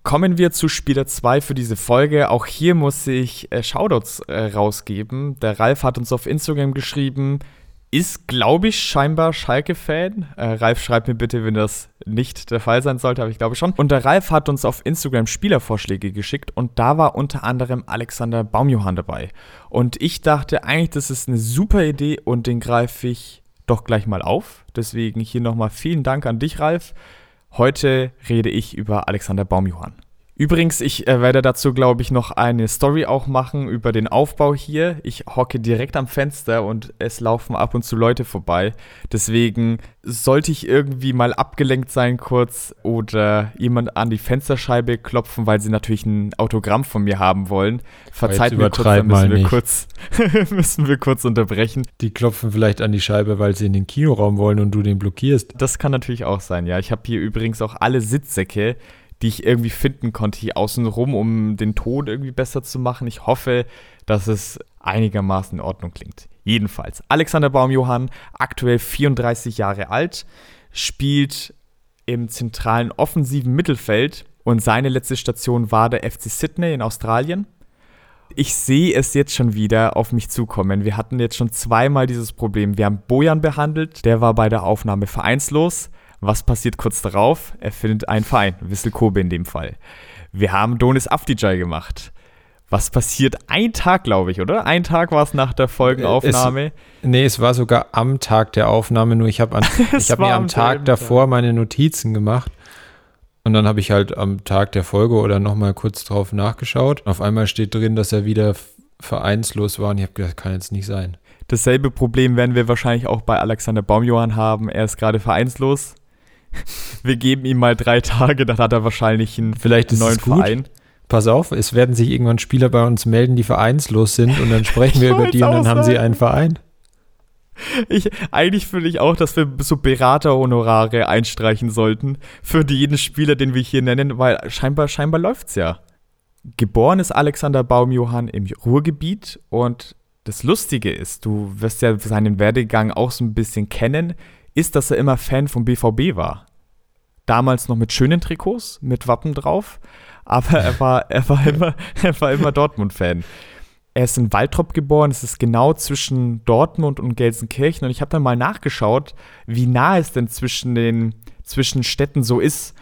Kommen wir zu Spieler 2 für diese Folge. Auch hier muss ich äh, Shoutouts äh, rausgeben. Der Ralf hat uns auf Instagram geschrieben, ist, glaube ich, scheinbar Schalke-Fan. Äh, Ralf, schreibt mir bitte, wenn das nicht der Fall sein sollte, aber ich glaube schon. Und der Ralf hat uns auf Instagram Spielervorschläge geschickt und da war unter anderem Alexander Baumjohann dabei. Und ich dachte eigentlich, das ist eine super Idee und den greife ich doch gleich mal auf. Deswegen hier nochmal vielen Dank an dich, Ralf. Heute rede ich über Alexander Baumjohann. Übrigens, ich äh, werde dazu, glaube ich, noch eine Story auch machen über den Aufbau hier. Ich hocke direkt am Fenster und es laufen ab und zu Leute vorbei. Deswegen sollte ich irgendwie mal abgelenkt sein kurz oder jemand an die Fensterscheibe klopfen, weil sie natürlich ein Autogramm von mir haben wollen. Verzeiht mir kurz, dann müssen wir kurz, müssen wir kurz unterbrechen. Die klopfen vielleicht an die Scheibe, weil sie in den Kinoraum wollen und du den blockierst. Das kann natürlich auch sein, ja. Ich habe hier übrigens auch alle Sitzsäcke die ich irgendwie finden konnte hier außenrum, um den Ton irgendwie besser zu machen. Ich hoffe, dass es einigermaßen in Ordnung klingt. Jedenfalls, Alexander Baumjohann, aktuell 34 Jahre alt, spielt im zentralen offensiven Mittelfeld und seine letzte Station war der FC Sydney in Australien. Ich sehe es jetzt schon wieder auf mich zukommen. Wir hatten jetzt schon zweimal dieses Problem. Wir haben Bojan behandelt, der war bei der Aufnahme vereinslos. Was passiert kurz darauf? Er findet einen Verein, Wissel Kobe in dem Fall. Wir haben Donis Afdijay gemacht. Was passiert? Ein Tag, glaube ich, oder? Ein Tag war es nach der Folgenaufnahme. Es, nee, es war sogar am Tag der Aufnahme, nur ich habe hab mir am Tag davor Tag. meine Notizen gemacht. Und dann habe ich halt am Tag der Folge oder nochmal kurz drauf nachgeschaut. Auf einmal steht drin, dass er wieder vereinslos war und ich habe gedacht, das kann jetzt nicht sein. Dasselbe Problem werden wir wahrscheinlich auch bei Alexander Baumjohann haben. Er ist gerade vereinslos wir geben ihm mal drei Tage, dann hat er wahrscheinlich einen Vielleicht ist neuen Verein. Pass auf, es werden sich irgendwann Spieler bei uns melden, die vereinslos sind und dann sprechen wir über die und dann haben sie einen Verein. Ich, eigentlich finde ich auch, dass wir so Beraterhonorare einstreichen sollten für jeden Spieler, den wir hier nennen, weil scheinbar, scheinbar läuft's ja. Geboren ist Alexander Baumjohann im Ruhrgebiet und das Lustige ist, du wirst ja seinen Werdegang auch so ein bisschen kennen, ist, dass er immer Fan vom BVB war. Damals noch mit schönen Trikots, mit Wappen drauf, aber er war, er war immer, er immer Dortmund-Fan. Er ist in Waldrop geboren, es ist genau zwischen Dortmund und Gelsenkirchen und ich habe dann mal nachgeschaut, wie nah es denn zwischen den zwischen Städten so ist.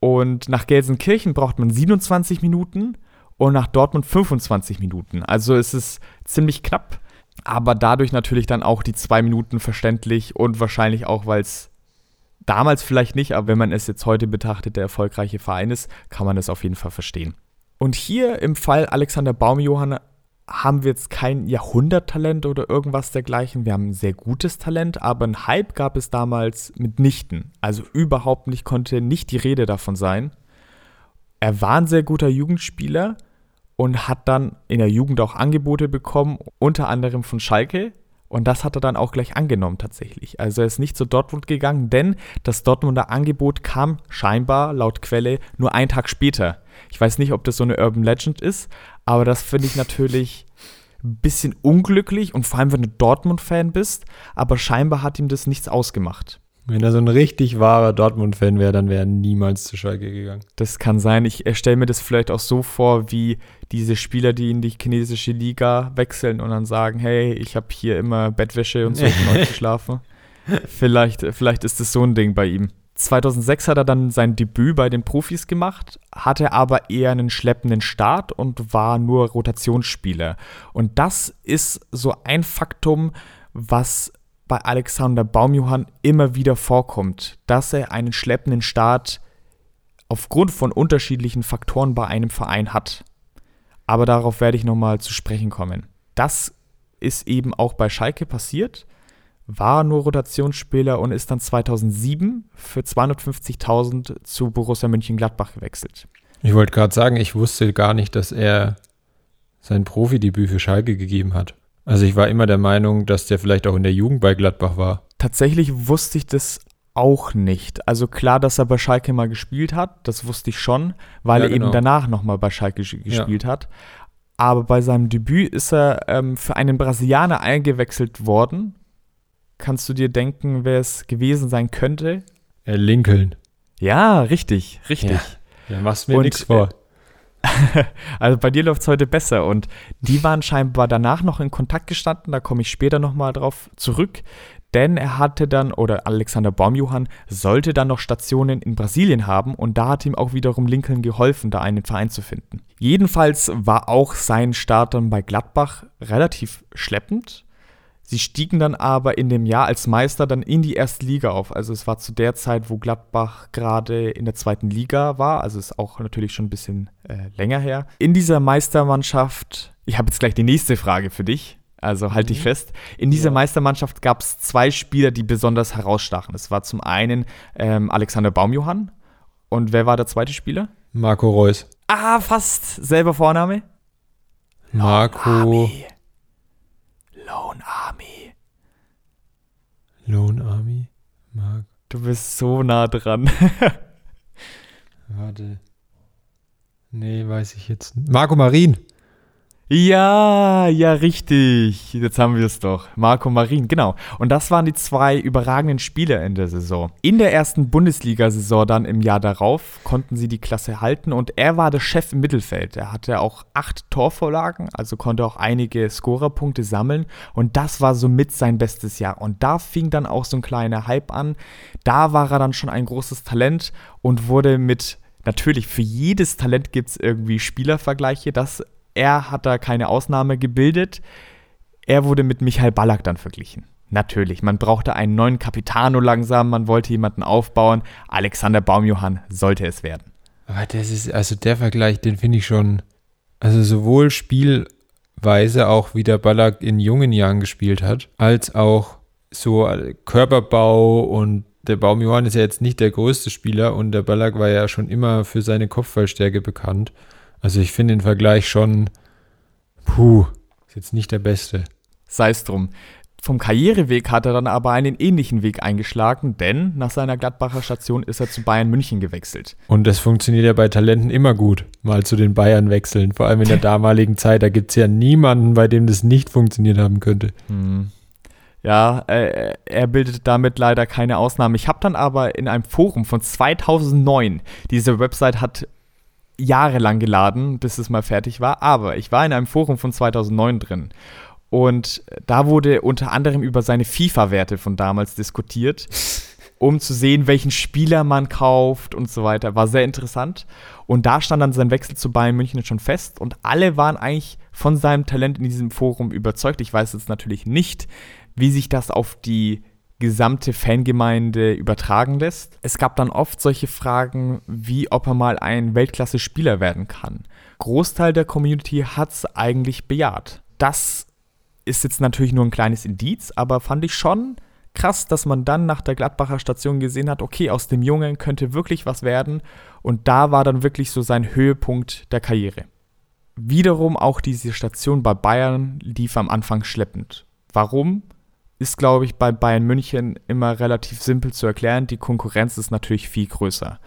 Und nach Gelsenkirchen braucht man 27 Minuten und nach Dortmund 25 Minuten. Also es ist ziemlich knapp, aber dadurch natürlich dann auch die zwei Minuten verständlich und wahrscheinlich auch, weil es damals vielleicht nicht, aber wenn man es jetzt heute betrachtet, der erfolgreiche Verein ist, kann man es auf jeden Fall verstehen. Und hier im Fall Alexander Baumjohann haben wir jetzt kein Jahrhunderttalent oder irgendwas dergleichen. Wir haben ein sehr gutes Talent, aber ein Hype gab es damals mitnichten. Also überhaupt nicht, konnte nicht die Rede davon sein. Er war ein sehr guter Jugendspieler und hat dann in der Jugend auch Angebote bekommen, unter anderem von Schalke. Und das hat er dann auch gleich angenommen tatsächlich. Also er ist nicht zu Dortmund gegangen, denn das Dortmunder Angebot kam scheinbar laut Quelle nur einen Tag später. Ich weiß nicht, ob das so eine Urban Legend ist, aber das finde ich natürlich ein bisschen unglücklich und vor allem, wenn du Dortmund-Fan bist, aber scheinbar hat ihm das nichts ausgemacht. Wenn er so ein richtig wahrer Dortmund-Fan wäre, dann wäre er niemals zu Schalke gegangen. Das kann sein. Ich stelle mir das vielleicht auch so vor, wie diese Spieler, die in die chinesische Liga wechseln und dann sagen, hey, ich habe hier immer Bettwäsche und so geschlafen. vielleicht, vielleicht ist das so ein Ding bei ihm. 2006 hat er dann sein Debüt bei den Profis gemacht, hatte aber eher einen schleppenden Start und war nur Rotationsspieler. Und das ist so ein Faktum, was bei Alexander Baumjohann immer wieder vorkommt, dass er einen schleppenden Start aufgrund von unterschiedlichen Faktoren bei einem Verein hat. Aber darauf werde ich nochmal zu sprechen kommen. Das ist eben auch bei Schalke passiert war nur Rotationsspieler und ist dann 2007 für 250.000 zu Borussia Mönchengladbach gewechselt. Ich wollte gerade sagen, ich wusste gar nicht, dass er sein Profidebüt für Schalke gegeben hat. Also ich war immer der Meinung, dass der vielleicht auch in der Jugend bei Gladbach war. Tatsächlich wusste ich das auch nicht. Also klar, dass er bei Schalke mal gespielt hat, das wusste ich schon, weil ja, er genau. eben danach nochmal bei Schalke gespielt ja. hat. Aber bei seinem Debüt ist er ähm, für einen Brasilianer eingewechselt worden, Kannst du dir denken, wer es gewesen sein könnte? Äh, Lincoln. Ja, richtig, richtig. Ja, ja machst mir nichts vor. also bei dir läuft es heute besser und die waren scheinbar danach noch in Kontakt gestanden, da komme ich später nochmal drauf zurück, denn er hatte dann, oder Alexander Baumjohann sollte dann noch Stationen in Brasilien haben und da hat ihm auch wiederum Lincoln geholfen, da einen Verein zu finden. Jedenfalls war auch sein Start dann bei Gladbach relativ schleppend. Sie stiegen dann aber in dem Jahr als Meister dann in die erste Liga auf. Also es war zu der Zeit, wo Gladbach gerade in der zweiten Liga war. Also ist auch natürlich schon ein bisschen äh, länger her. In dieser Meistermannschaft, ich habe jetzt gleich die nächste Frage für dich. Also halt mhm. dich fest. In dieser ja. Meistermannschaft gab es zwei Spieler, die besonders herausstachen. Es war zum einen ähm, Alexander Baumjohann. Und wer war der zweite Spieler? Marco Reus. Ah, fast. Selber Vorname? Marco. Lone Army. Lone Army? Mark. Du bist so nah dran. Warte. Nee, weiß ich jetzt. Marco Marin. Ja, ja, richtig. Jetzt haben wir es doch. Marco Marin, genau. Und das waren die zwei überragenden Spieler in der Saison. In der ersten Bundesliga-Saison dann im Jahr darauf konnten sie die Klasse halten und er war der Chef im Mittelfeld. Er hatte auch acht Torvorlagen, also konnte auch einige Scorerpunkte sammeln und das war somit sein bestes Jahr. Und da fing dann auch so ein kleiner Hype an. Da war er dann schon ein großes Talent und wurde mit Natürlich, für jedes Talent gibt es irgendwie Spielervergleiche. Das er hat da keine Ausnahme gebildet. Er wurde mit Michael Ballack dann verglichen. Natürlich, man brauchte einen neuen Capitano langsam, man wollte jemanden aufbauen. Alexander Baumjohann sollte es werden. Aber das ist, also der Vergleich, den finde ich schon, also sowohl Spielweise, auch wie der Ballack in jungen Jahren gespielt hat, als auch so Körperbau und der Baumjohann ist ja jetzt nicht der größte Spieler und der Ballack war ja schon immer für seine Kopfballstärke bekannt. Also ich finde den Vergleich schon, puh, ist jetzt nicht der beste. Sei es drum. Vom Karriereweg hat er dann aber einen ähnlichen Weg eingeschlagen, denn nach seiner Gladbacher Station ist er zu Bayern München gewechselt. Und das funktioniert ja bei Talenten immer gut, mal zu den Bayern wechseln. Vor allem in der damaligen Zeit, da gibt es ja niemanden, bei dem das nicht funktioniert haben könnte. Hm. Ja, äh, er bildet damit leider keine Ausnahme. Ich habe dann aber in einem Forum von 2009, diese Website hat jahrelang geladen, bis es mal fertig war, aber ich war in einem Forum von 2009 drin und da wurde unter anderem über seine FIFA-Werte von damals diskutiert, um zu sehen, welchen Spieler man kauft und so weiter. War sehr interessant. Und da stand dann sein Wechsel zu Bayern München schon fest und alle waren eigentlich von seinem Talent in diesem Forum überzeugt. Ich weiß jetzt natürlich nicht, wie sich das auf die gesamte Fangemeinde übertragen lässt. Es gab dann oft solche Fragen, wie ob er mal ein Weltklasse-Spieler werden kann. Großteil der Community hat es eigentlich bejaht. Das ist jetzt natürlich nur ein kleines Indiz, aber fand ich schon krass, dass man dann nach der Gladbacher Station gesehen hat, okay, aus dem Jungen könnte wirklich was werden. Und da war dann wirklich so sein Höhepunkt der Karriere. Wiederum auch diese Station bei Bayern lief am Anfang schleppend. Warum? Ist, glaube ich, bei Bayern München immer relativ simpel zu erklären. Die Konkurrenz ist natürlich viel größer.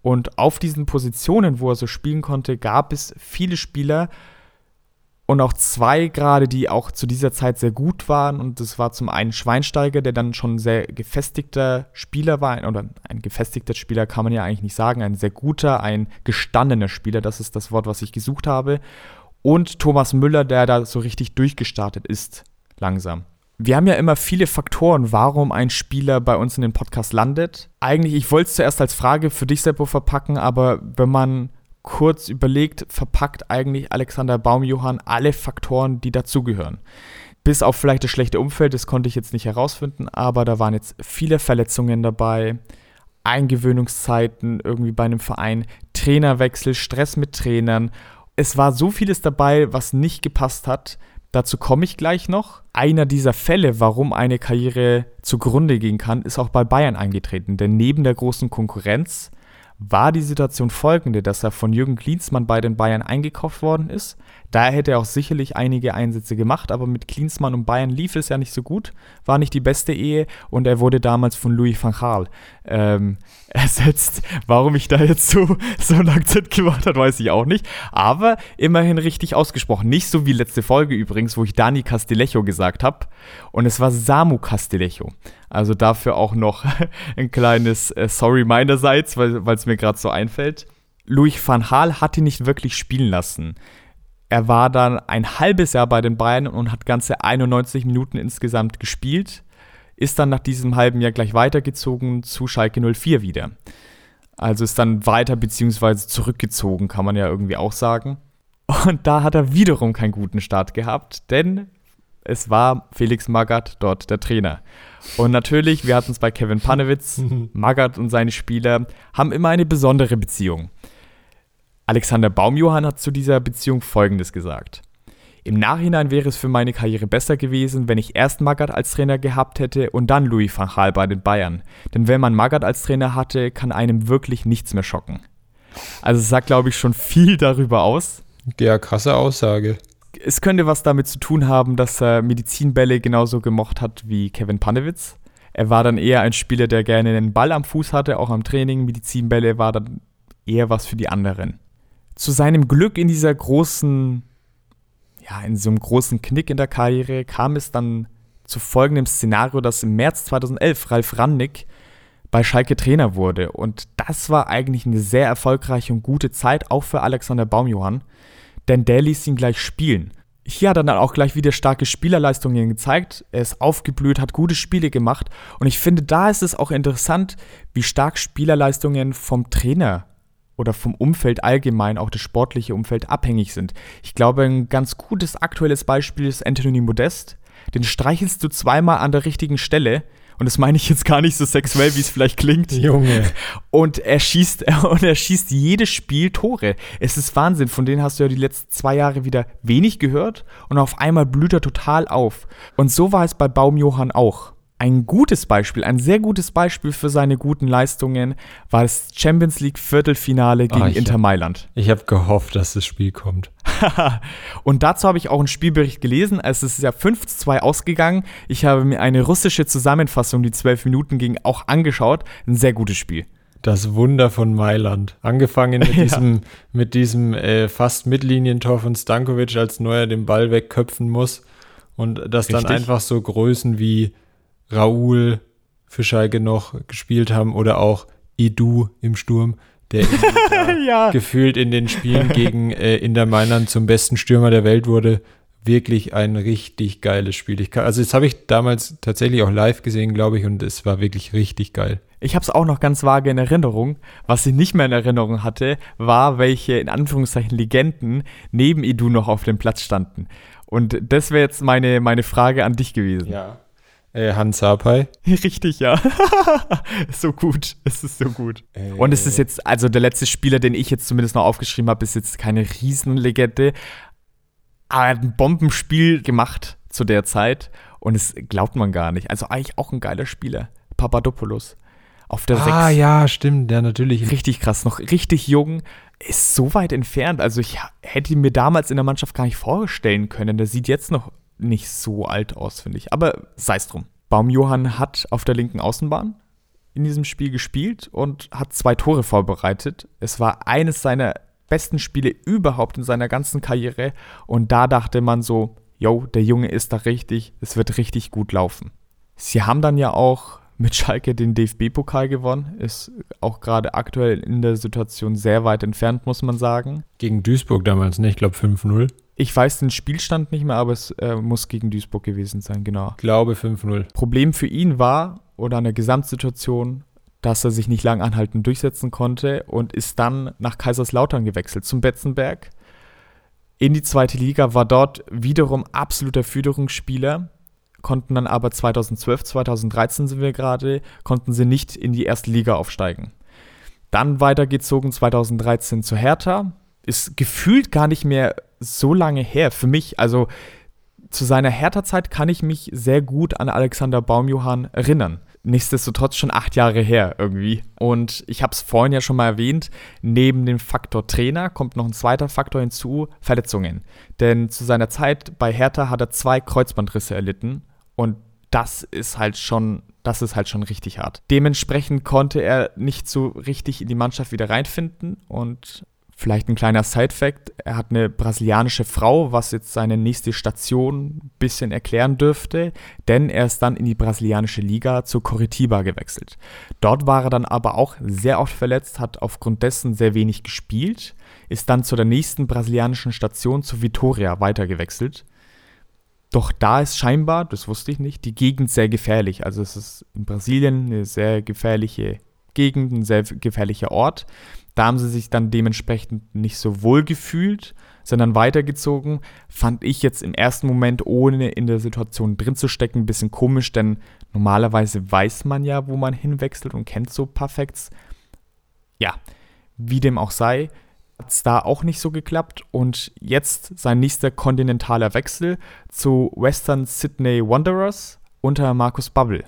Und auf diesen Positionen, wo er so spielen konnte, gab es viele Spieler, und auch zwei gerade, die auch zu dieser Zeit sehr gut waren. Und das war zum einen Schweinsteiger, der dann schon ein sehr gefestigter Spieler war. Oder ein gefestigter Spieler kann man ja eigentlich nicht sagen. Ein sehr guter, ein gestandener Spieler. Das ist das Wort, was ich gesucht habe. Und Thomas Müller, der da so richtig durchgestartet ist. Langsam. Wir haben ja immer viele Faktoren, warum ein Spieler bei uns in den Podcast landet. Eigentlich, ich wollte es zuerst als Frage für dich, Seppo, verpacken, aber wenn man kurz überlegt, verpackt eigentlich Alexander Baumjohann alle Faktoren, die dazugehören. Bis auf vielleicht das schlechte Umfeld, das konnte ich jetzt nicht herausfinden, aber da waren jetzt viele Verletzungen dabei, Eingewöhnungszeiten irgendwie bei einem Verein, Trainerwechsel, Stress mit Trainern. Es war so vieles dabei, was nicht gepasst hat. Dazu komme ich gleich noch. Einer dieser Fälle, warum eine Karriere zugrunde gehen kann, ist auch bei Bayern eingetreten. Denn neben der großen Konkurrenz war die Situation folgende, dass er von Jürgen Klinsmann bei den Bayern eingekauft worden ist. Da hätte er auch sicherlich einige Einsätze gemacht, aber mit Klinsmann und Bayern lief es ja nicht so gut, war nicht die beste Ehe und er wurde damals von Louis van Gaal ähm, ersetzt. Warum ich da jetzt so, so einen Akzent gemacht habe, weiß ich auch nicht. Aber immerhin richtig ausgesprochen. Nicht so wie letzte Folge übrigens, wo ich Dani Castilejo gesagt habe. Und es war Samu Castilejo. Also dafür auch noch ein kleines äh, Sorry meinerseits, weil es mir gerade so einfällt. Louis van Gaal hat ihn nicht wirklich spielen lassen. Er war dann ein halbes Jahr bei den Bayern und hat ganze 91 Minuten insgesamt gespielt, ist dann nach diesem halben Jahr gleich weitergezogen zu Schalke 04 wieder. Also ist dann weiter bzw. zurückgezogen, kann man ja irgendwie auch sagen. Und da hat er wiederum keinen guten Start gehabt, denn es war Felix Magath dort der Trainer. Und natürlich, wir hatten es bei Kevin Panewitz, Magath und seine Spieler haben immer eine besondere Beziehung. Alexander Baumjohann hat zu dieser Beziehung Folgendes gesagt. Im Nachhinein wäre es für meine Karriere besser gewesen, wenn ich erst Magath als Trainer gehabt hätte und dann Louis van Gaal bei den Bayern. Denn wenn man Magath als Trainer hatte, kann einem wirklich nichts mehr schocken. Also es sagt, glaube ich, schon viel darüber aus. Ja, krasse Aussage es könnte was damit zu tun haben, dass er Medizinbälle genauso gemocht hat wie Kevin Panewitz. Er war dann eher ein Spieler, der gerne einen Ball am Fuß hatte, auch am Training. Medizinbälle war dann eher was für die anderen. Zu seinem Glück in dieser großen, ja, in so einem großen Knick in der Karriere kam es dann zu folgendem Szenario, dass im März 2011 Ralf Rannick bei Schalke Trainer wurde. Und das war eigentlich eine sehr erfolgreiche und gute Zeit, auch für Alexander Baumjohann denn der ließ ihn gleich spielen. Hier hat er dann auch gleich wieder starke Spielerleistungen gezeigt. Er ist aufgeblüht, hat gute Spiele gemacht. Und ich finde, da ist es auch interessant, wie stark Spielerleistungen vom Trainer oder vom Umfeld allgemein, auch das sportliche Umfeld, abhängig sind. Ich glaube, ein ganz gutes aktuelles Beispiel ist Anthony Modest. Den streichelst du zweimal an der richtigen Stelle und das meine ich jetzt gar nicht so sexuell, wie es vielleicht klingt. Junge. Und er schießt, und er schießt jedes Spiel Tore. Es ist Wahnsinn. Von denen hast du ja die letzten zwei Jahre wieder wenig gehört. Und auf einmal blüht er total auf. Und so war es bei Baumjohann auch. Ein gutes Beispiel, ein sehr gutes Beispiel für seine guten Leistungen war das Champions League Viertelfinale gegen ah, Inter Mailand. Ich habe gehofft, dass das Spiel kommt. und dazu habe ich auch einen Spielbericht gelesen. Es ist ja 5 zu 2 ausgegangen. Ich habe mir eine russische Zusammenfassung, die 12 Minuten ging, auch angeschaut. Ein sehr gutes Spiel. Das Wunder von Mailand. Angefangen mit ja. diesem, mit diesem äh, fast Mitlinientor von Stankovic, als Neuer den Ball wegköpfen muss. Und das Richtig. dann einfach so Größen wie Raoul für Schalke noch gespielt haben oder auch Edu im Sturm, der ja. gefühlt in den Spielen gegen äh, Inter Mailand zum besten Stürmer der Welt wurde. Wirklich ein richtig geiles Spiel. Ich kann, also das habe ich damals tatsächlich auch live gesehen, glaube ich, und es war wirklich richtig geil. Ich habe es auch noch ganz vage in Erinnerung. Was ich nicht mehr in Erinnerung hatte, war, welche in Anführungszeichen Legenden neben Edu noch auf dem Platz standen. Und das wäre jetzt meine, meine Frage an dich gewesen. Ja. Äh, Hans Sapai. Richtig, ja. so gut. Es ist so gut. Äh. Und es ist jetzt, also der letzte Spieler, den ich jetzt zumindest noch aufgeschrieben habe, ist jetzt keine Riesenlegende. Aber er hat ein Bombenspiel gemacht zu der Zeit. Und es glaubt man gar nicht. Also eigentlich auch ein geiler Spieler. Papadopoulos auf der ah, 6. ja, stimmt, ja, natürlich. Richtig krass, noch richtig jung, ist so weit entfernt. Also ich hätte ihn mir damals in der Mannschaft gar nicht vorstellen können. Der sieht jetzt noch nicht so alt aus, finde ich. Aber sei es drum. Baumjohann hat auf der linken Außenbahn in diesem Spiel gespielt und hat zwei Tore vorbereitet. Es war eines seiner besten Spiele überhaupt in seiner ganzen Karriere. Und da dachte man so, yo, der Junge ist da richtig, es wird richtig gut laufen. Sie haben dann ja auch mit Schalke den DFB-Pokal gewonnen. Ist auch gerade aktuell in der Situation sehr weit entfernt, muss man sagen. Gegen Duisburg damals, ne? Ich glaube 5-0. Ich weiß den Spielstand nicht mehr, aber es äh, muss gegen Duisburg gewesen sein, genau. Ich glaube 5-0. Problem für ihn war, oder eine Gesamtsituation, dass er sich nicht lang anhalten durchsetzen konnte und ist dann nach Kaiserslautern gewechselt zum Betzenberg. In die zweite Liga war dort wiederum absoluter Führungsspieler konnten dann aber 2012, 2013 sind wir gerade, konnten sie nicht in die erste Liga aufsteigen. Dann weitergezogen 2013 zu Hertha. Ist gefühlt gar nicht mehr so lange her für mich. Also zu seiner Hertha-Zeit kann ich mich sehr gut an Alexander Baumjohann erinnern. Nichtsdestotrotz schon acht Jahre her irgendwie. Und ich habe es vorhin ja schon mal erwähnt, neben dem Faktor Trainer kommt noch ein zweiter Faktor hinzu, Verletzungen. Denn zu seiner Zeit bei Hertha hat er zwei Kreuzbandrisse erlitten und das ist halt schon, das ist halt schon richtig hart. Dementsprechend konnte er nicht so richtig in die Mannschaft wieder reinfinden und Vielleicht ein kleiner Side-Fact: Er hat eine brasilianische Frau, was jetzt seine nächste Station ein bisschen erklären dürfte, denn er ist dann in die brasilianische Liga zu Coritiba gewechselt. Dort war er dann aber auch sehr oft verletzt, hat aufgrund dessen sehr wenig gespielt, ist dann zu der nächsten brasilianischen Station zu Vitoria weitergewechselt. Doch da ist scheinbar, das wusste ich nicht, die Gegend sehr gefährlich. Also es ist in Brasilien eine sehr gefährliche Gegend, ein sehr gefährlicher Ort. Da haben sie sich dann dementsprechend nicht so wohl gefühlt, sondern weitergezogen. Fand ich jetzt im ersten Moment, ohne in der Situation drin zu stecken, ein bisschen komisch, denn normalerweise weiß man ja, wo man hinwechselt und kennt so Perfects. Ja, wie dem auch sei, hat es da auch nicht so geklappt und jetzt sein nächster kontinentaler Wechsel zu Western Sydney Wanderers unter Markus Bubble.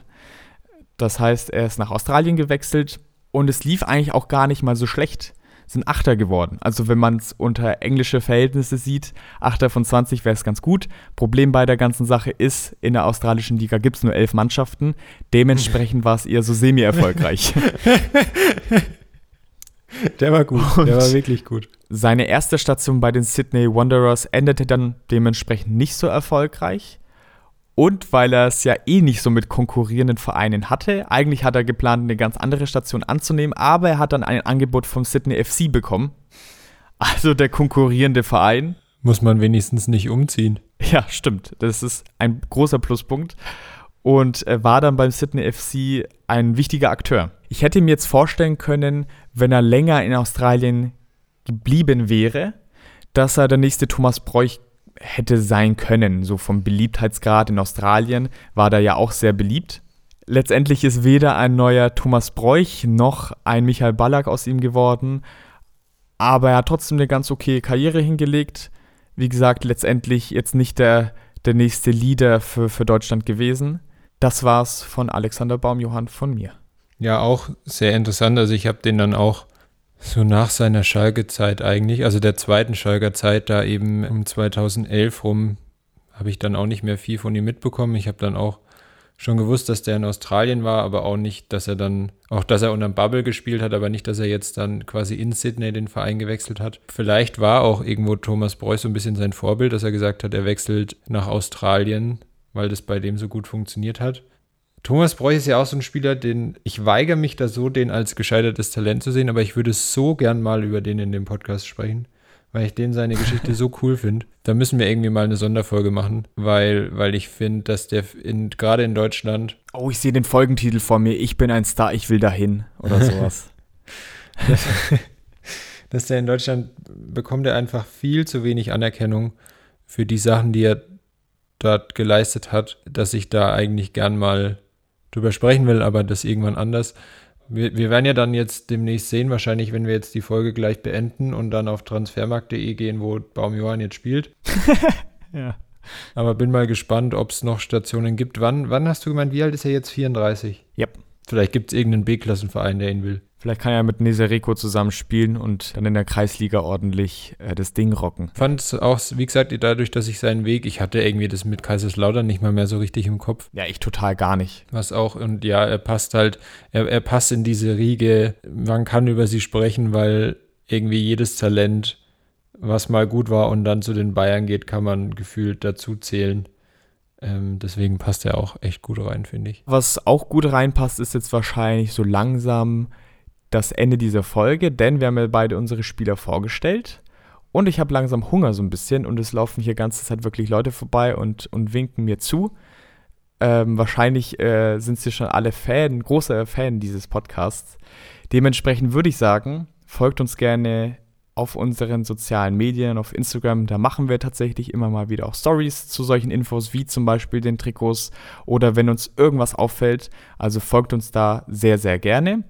Das heißt, er ist nach Australien gewechselt und es lief eigentlich auch gar nicht mal so schlecht. Sind Achter geworden. Also wenn man es unter englische Verhältnisse sieht, Achter von 20 wäre es ganz gut. Problem bei der ganzen Sache ist, in der australischen Liga gibt es nur elf Mannschaften. Dementsprechend war es eher so semi-erfolgreich. Der war gut, und der war wirklich gut. Seine erste Station bei den Sydney Wanderers endete dann dementsprechend nicht so erfolgreich. Und weil er es ja eh nicht so mit konkurrierenden Vereinen hatte, eigentlich hat er geplant, eine ganz andere Station anzunehmen, aber er hat dann ein Angebot vom Sydney FC bekommen. Also der konkurrierende Verein. Muss man wenigstens nicht umziehen. Ja, stimmt. Das ist ein großer Pluspunkt. Und war dann beim Sydney FC ein wichtiger Akteur. Ich hätte mir jetzt vorstellen können, wenn er länger in Australien geblieben wäre, dass er der nächste Thomas Bräuch hätte sein können. So vom Beliebtheitsgrad in Australien war er ja auch sehr beliebt. Letztendlich ist weder ein neuer Thomas Bräuch noch ein Michael Ballack aus ihm geworden, aber er hat trotzdem eine ganz okay Karriere hingelegt. Wie gesagt, letztendlich jetzt nicht der, der nächste Leader für, für Deutschland gewesen. Das war's von Alexander Baumjohann von mir. Ja, auch sehr interessant. Also ich habe den dann auch So nach seiner Schalke-Zeit eigentlich, also der zweiten Schalker-Zeit, da eben um 2011 rum, habe ich dann auch nicht mehr viel von ihm mitbekommen. Ich habe dann auch schon gewusst, dass der in Australien war, aber auch nicht, dass er dann, auch dass er unter Bubble gespielt hat, aber nicht, dass er jetzt dann quasi in Sydney den Verein gewechselt hat. Vielleicht war auch irgendwo Thomas Preuß so ein bisschen sein Vorbild, dass er gesagt hat, er wechselt nach Australien, weil das bei dem so gut funktioniert hat. Thomas Preuß ist ja auch so ein Spieler, den ich weigere mich da so, den als gescheitertes Talent zu sehen, aber ich würde so gern mal über den in dem Podcast sprechen weil ich den seine Geschichte so cool finde. Da müssen wir irgendwie mal eine Sonderfolge machen, weil, weil ich finde, dass der in, gerade in Deutschland. Oh, ich sehe den Folgentitel vor mir. Ich bin ein Star, ich will dahin oder sowas. dass, dass der in Deutschland bekommt er einfach viel zu wenig Anerkennung für die Sachen, die er dort geleistet hat, dass ich da eigentlich gern mal drüber sprechen will, aber das irgendwann anders. Wir, wir, werden ja dann jetzt demnächst sehen, wahrscheinlich, wenn wir jetzt die Folge gleich beenden und dann auf transfermarkt.de gehen, wo Baumjohann jetzt spielt. ja. Aber bin mal gespannt, ob es noch Stationen gibt. Wann, wann hast du gemeint, wie alt ist er jetzt? 34? Yep. Vielleicht gibt es irgendeinen B-Klassenverein, der ihn will. Vielleicht kann er mit Nesereko zusammen spielen und dann in der Kreisliga ordentlich äh, das Ding rocken. Fand es auch, wie gesagt, dadurch, dass ich seinen Weg, ich hatte irgendwie das mit Kaiserslautern nicht mal mehr so richtig im Kopf. Ja, ich total gar nicht. Was auch, und ja, er passt halt, er, er passt in diese Riege. Man kann über sie sprechen, weil irgendwie jedes Talent, was mal gut war und dann zu den Bayern geht, kann man gefühlt dazu zählen. Ähm, deswegen passt er auch echt gut rein, finde ich. Was auch gut reinpasst, ist jetzt wahrscheinlich so langsam das Ende dieser Folge, denn wir haben ja beide unsere Spieler vorgestellt. Und ich habe langsam Hunger so ein bisschen und es laufen hier ganze Zeit wirklich Leute vorbei und, und winken mir zu. Ähm, wahrscheinlich äh, sind sie schon alle Fan, große Fan dieses Podcasts. Dementsprechend würde ich sagen, folgt uns gerne auf unseren sozialen Medien, auf Instagram. Da machen wir tatsächlich immer mal wieder auch Stories zu solchen Infos, wie zum Beispiel den Trikots oder wenn uns irgendwas auffällt. Also folgt uns da sehr, sehr gerne.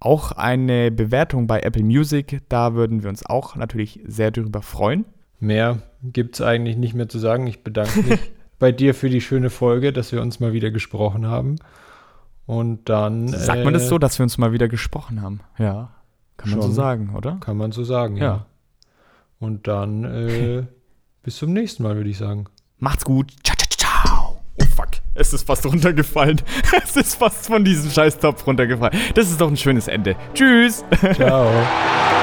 Auch eine Bewertung bei Apple Music, da würden wir uns auch natürlich sehr darüber freuen. Mehr gibt es eigentlich nicht mehr zu sagen. Ich bedanke mich bei dir für die schöne Folge, dass wir uns mal wieder gesprochen haben. Und dann. Sagt man das so, dass wir uns mal wieder gesprochen haben? Ja. Kann man so sagen, oder? Kann man so sagen, ja. ja. Und dann äh, bis zum nächsten Mal, würde ich sagen. Macht's gut. Ciao. Es ist fast runtergefallen. Es ist fast von diesem Scheißtopf runtergefallen. Das ist doch ein schönes Ende. Tschüss. Ciao.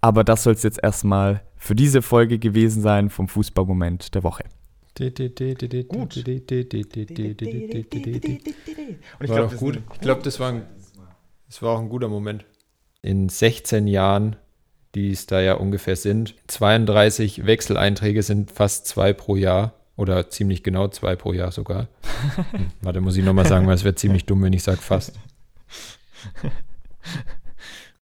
Aber das soll es jetzt erstmal für diese Folge gewesen sein vom Fußballmoment der Woche. Gut. Und ich glaube, gut. Ich glaube, das war, ein, das war auch ein guter Moment. In 16 Jahren, die es da ja ungefähr sind, 32 Wechseleinträge sind fast zwei pro Jahr. Oder ziemlich genau zwei pro Jahr sogar. Warte, muss ich nochmal sagen, weil es wäre ziemlich dumm, wenn ich sage fast.